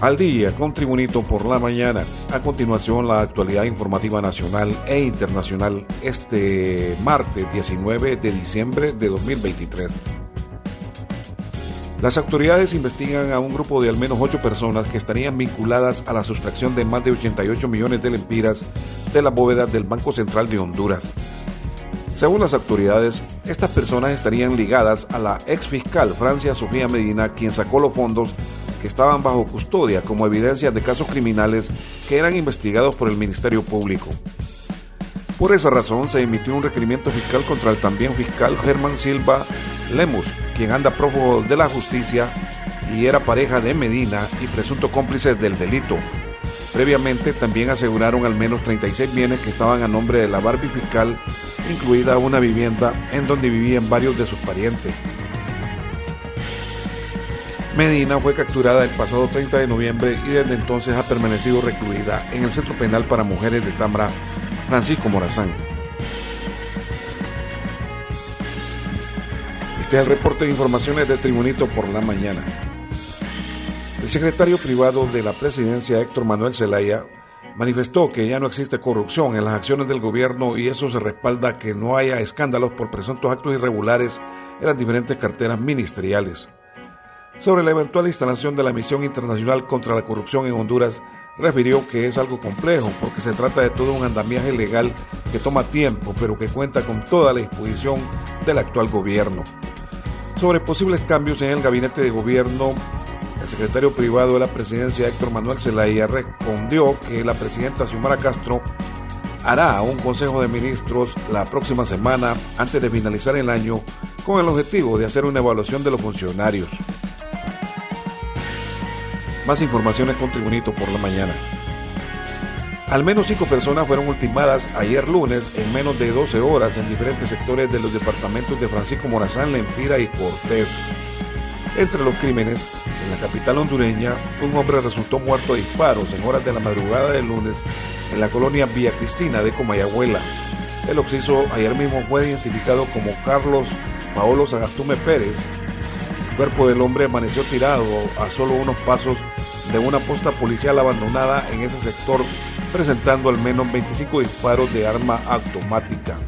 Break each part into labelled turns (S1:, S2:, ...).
S1: Al día con Tribunito por la mañana. A continuación, la actualidad informativa nacional e internacional este martes 19 de diciembre de 2023. Las autoridades investigan a un grupo de al menos ocho personas que estarían vinculadas a la sustracción de más de 88 millones de lempiras de la bóveda del Banco Central de Honduras. Según las autoridades, estas personas estarían ligadas a la ex fiscal Francia Sofía Medina, quien sacó los fondos que estaban bajo custodia como evidencia de casos criminales que eran investigados por el Ministerio Público. Por esa razón se emitió un requerimiento fiscal contra el también fiscal Germán Silva Lemus, quien anda prófugo de la justicia y era pareja de Medina y presunto cómplice del delito. Previamente también aseguraron al menos 36 bienes que estaban a nombre de la Barbie fiscal, incluida una vivienda en donde vivían varios de sus parientes. Medina fue capturada el pasado 30 de noviembre y desde entonces ha permanecido recluida en el Centro Penal para Mujeres de Tambra, Francisco Morazán. Este es el reporte de informaciones de Tribunito por la mañana. El secretario privado de la presidencia, Héctor Manuel Zelaya, manifestó que ya no existe corrupción en las acciones del gobierno y eso se respalda que no haya escándalos por presuntos actos irregulares en las diferentes carteras ministeriales sobre la eventual instalación de la Misión Internacional contra la Corrupción en Honduras, refirió que es algo complejo porque se trata de todo un andamiaje legal que toma tiempo, pero que cuenta con toda la disposición del actual gobierno. Sobre posibles cambios en el gabinete de gobierno, el secretario privado de la presidencia, Héctor Manuel Zelaya, respondió que la presidenta Xiomara Castro hará un consejo de ministros la próxima semana antes de finalizar el año con el objetivo de hacer una evaluación de los funcionarios. Más informaciones con Tribunito por la mañana. Al menos cinco personas fueron ultimadas ayer lunes en menos de 12 horas en diferentes sectores de los departamentos de Francisco Morazán, Lempira y Cortés. Entre los crímenes, en la capital hondureña, un hombre resultó muerto a disparos en horas de la madrugada del lunes en la colonia Villa Cristina de Comayagüela. El occiso ayer mismo fue identificado como Carlos Paolo Sagastume Pérez. El cuerpo del hombre amaneció tirado a solo unos pasos de una posta policial abandonada en ese sector, presentando al menos 25 disparos de arma automática.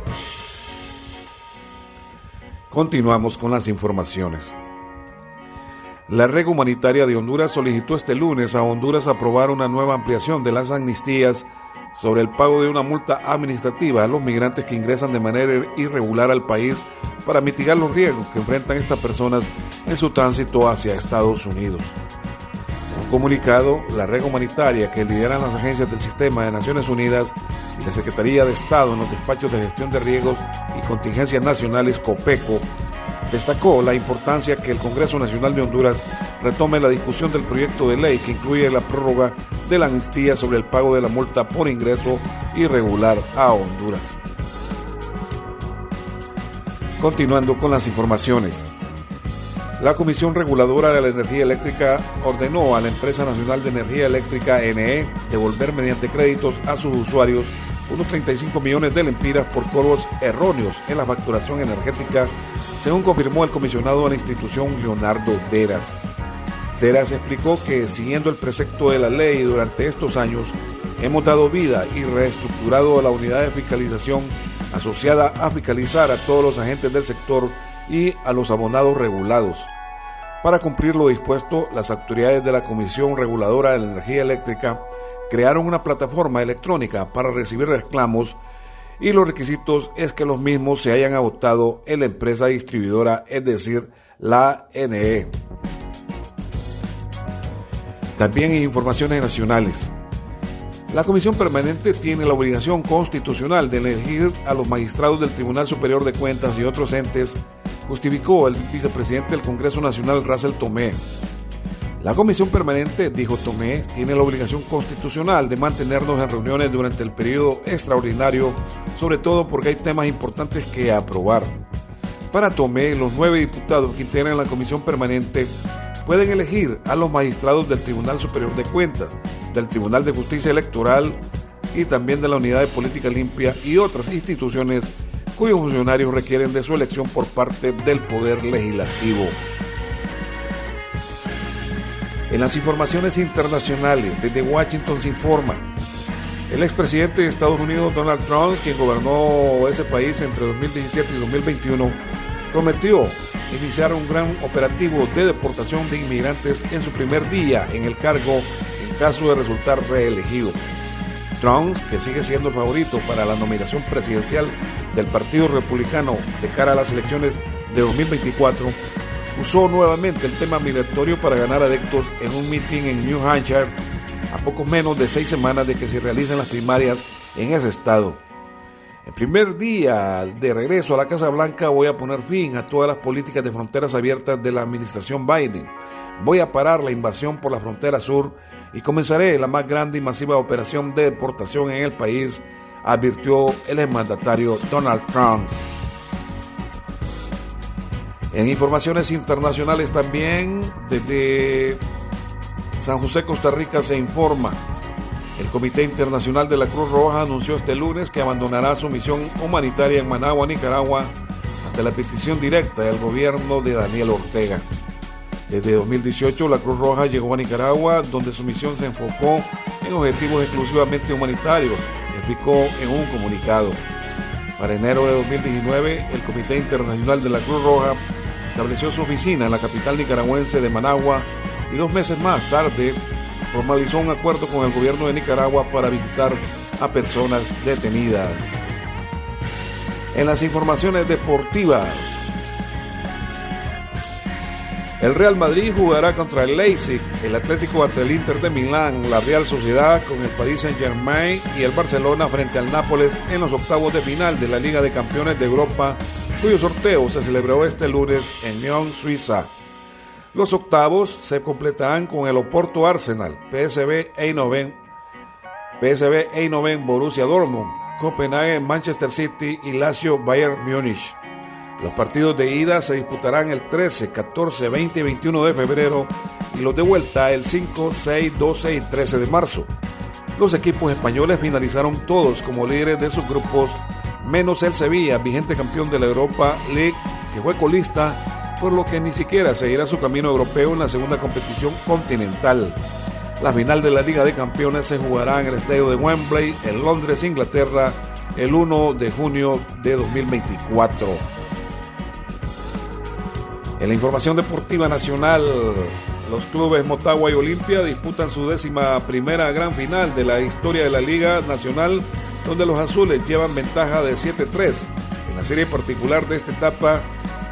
S1: Continuamos con las informaciones. La red humanitaria de Honduras solicitó este lunes a Honduras aprobar una nueva ampliación de las amnistías sobre el pago de una multa administrativa a los migrantes que ingresan de manera irregular al país para mitigar los riesgos que enfrentan estas personas en su tránsito hacia Estados Unidos comunicado, la red humanitaria que lideran las agencias del Sistema de Naciones Unidas y la Secretaría de Estado en los despachos de gestión de riesgos y contingencias nacionales, COPECO, destacó la importancia que el Congreso Nacional de Honduras retome la discusión del proyecto de ley que incluye la prórroga de la amnistía sobre el pago de la multa por ingreso irregular a Honduras. Continuando con las informaciones. La Comisión Reguladora de la Energía Eléctrica ordenó a la Empresa Nacional de Energía Eléctrica NE devolver mediante créditos a sus usuarios unos 35 millones de lempiras por cobros erróneos en la facturación energética, según confirmó el comisionado de la institución Leonardo Deras. Deras explicó que siguiendo el precepto de la ley durante estos años, hemos dado vida y reestructurado la unidad de fiscalización asociada a fiscalizar a todos los agentes del sector y a los abonados regulados. Para cumplir lo dispuesto, las autoridades de la Comisión Reguladora de la Energía Eléctrica crearon una plataforma electrónica para recibir reclamos y los requisitos es que los mismos se hayan agotado en la empresa distribuidora, es decir, la NE. También en informaciones nacionales. La Comisión Permanente tiene la obligación constitucional de elegir a los magistrados del Tribunal Superior de Cuentas y otros entes justificó el vicepresidente del Congreso Nacional, Russell Tomé. La comisión permanente, dijo Tomé, tiene la obligación constitucional de mantenernos en reuniones durante el periodo extraordinario, sobre todo porque hay temas importantes que aprobar. Para Tomé, los nueve diputados que integran la comisión permanente pueden elegir a los magistrados del Tribunal Superior de Cuentas, del Tribunal de Justicia Electoral y también de la Unidad de Política Limpia y otras instituciones cuyos funcionarios requieren de su elección por parte del Poder Legislativo. En las informaciones internacionales, desde Washington se informa. El expresidente de Estados Unidos, Donald Trump, quien gobernó ese país entre 2017 y 2021, prometió iniciar un gran operativo de deportación de inmigrantes en su primer día en el cargo en caso de resultar reelegido. Trump, que sigue siendo favorito para la nominación presidencial del Partido Republicano de cara a las elecciones de 2024, usó nuevamente el tema migratorio para ganar adeptos en un meeting en New Hampshire a pocos menos de seis semanas de que se realicen las primarias en ese estado. El primer día de regreso a la Casa Blanca voy a poner fin a todas las políticas de fronteras abiertas de la administración Biden. Voy a parar la invasión por la frontera sur y comenzaré la más grande y masiva operación de deportación en el país, advirtió el mandatario Donald Trump. En informaciones internacionales también, desde San José, Costa Rica, se informa. El Comité Internacional de la Cruz Roja anunció este lunes que abandonará su misión humanitaria en Managua, Nicaragua, ante la petición directa del gobierno de Daniel Ortega. Desde 2018, la Cruz Roja llegó a Nicaragua, donde su misión se enfocó en objetivos exclusivamente humanitarios, explicó en un comunicado. Para enero de 2019, el Comité Internacional de la Cruz Roja estableció su oficina en la capital nicaragüense de Managua y dos meses más tarde formalizó un acuerdo con el gobierno de Nicaragua para visitar a personas detenidas. En las informaciones deportivas, el Real Madrid jugará contra el Leipzig, el Atlético ante el Inter de Milán, la Real Sociedad con el Paris Saint-Germain y el Barcelona frente al Nápoles en los octavos de final de la Liga de Campeones de Europa, cuyo sorteo se celebró este lunes en Lyon, Suiza. Los octavos se completarán con el Oporto Arsenal, PSV Eindhoven, PSV Eindhoven Borussia Dortmund, Copenhague Manchester City y Lazio Bayern Múnich. Los partidos de ida se disputarán el 13, 14, 20 y 21 de febrero y los de vuelta el 5, 6, 12 y 13 de marzo. Los equipos españoles finalizaron todos como líderes de sus grupos, menos el Sevilla, vigente campeón de la Europa League, que fue colista, por lo que ni siquiera seguirá su camino europeo en la segunda competición continental. La final de la Liga de Campeones se jugará en el estadio de Wembley, en Londres, Inglaterra, el 1 de junio de 2024. En la información deportiva nacional, los clubes Motagua y Olimpia disputan su décima primera gran final de la historia de la Liga Nacional, donde los azules llevan ventaja de 7-3 en la serie particular de esta etapa,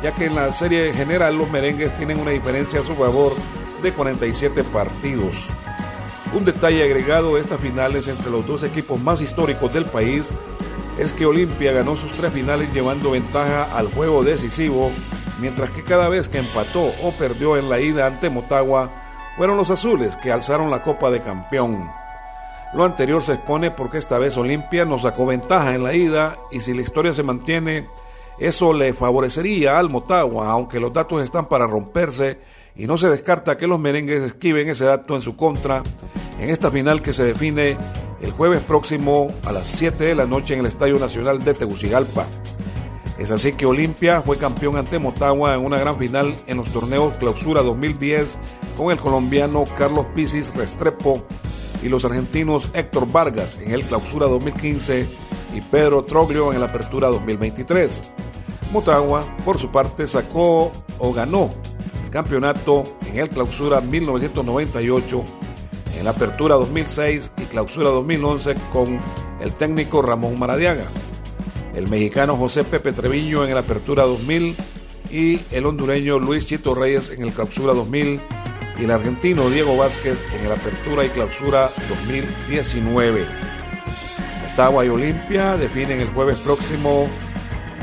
S1: ya que en la serie general los merengues tienen una diferencia a su favor de 47 partidos. Un detalle agregado a estas finales entre los dos equipos más históricos del país es que Olimpia ganó sus tres finales llevando ventaja al juego decisivo mientras que cada vez que empató o perdió en la ida ante Motagua, fueron los azules que alzaron la copa de campeón. Lo anterior se expone porque esta vez Olimpia nos sacó ventaja en la ida y si la historia se mantiene, eso le favorecería al Motagua, aunque los datos están para romperse y no se descarta que los merengues esquiven ese dato en su contra en esta final que se define el jueves próximo a las 7 de la noche en el Estadio Nacional de Tegucigalpa. Es así que Olimpia fue campeón ante Motagua en una gran final en los torneos Clausura 2010 con el colombiano Carlos Pisis Restrepo y los argentinos Héctor Vargas en el Clausura 2015 y Pedro Troglio en la Apertura 2023. Motagua, por su parte, sacó o ganó el campeonato en el Clausura 1998, en la Apertura 2006 y Clausura 2011 con el técnico Ramón Maradiaga el mexicano José Pepe Treviño en el Apertura 2000 y el hondureño Luis Chito Reyes en el Clausura 2000 y el argentino Diego Vázquez en el Apertura y Clausura 2019. Ottawa y Olimpia definen el jueves próximo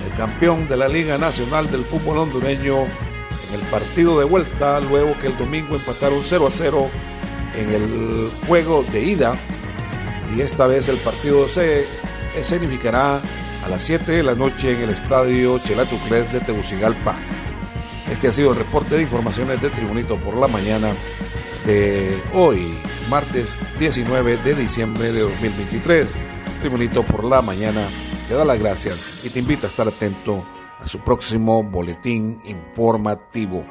S1: el campeón de la Liga Nacional del Fútbol Hondureño en el partido de vuelta, luego que el domingo empataron 0 a 0 en el juego de ida. Y esta vez el partido se escenificará a las 7 de la noche en el estadio Chelatucres de Tegucigalpa. Este ha sido el reporte de informaciones de Tribunito por la mañana de hoy, martes 19 de diciembre de 2023. Tribunito por la mañana te da las gracias y te invita a estar atento a su próximo boletín informativo.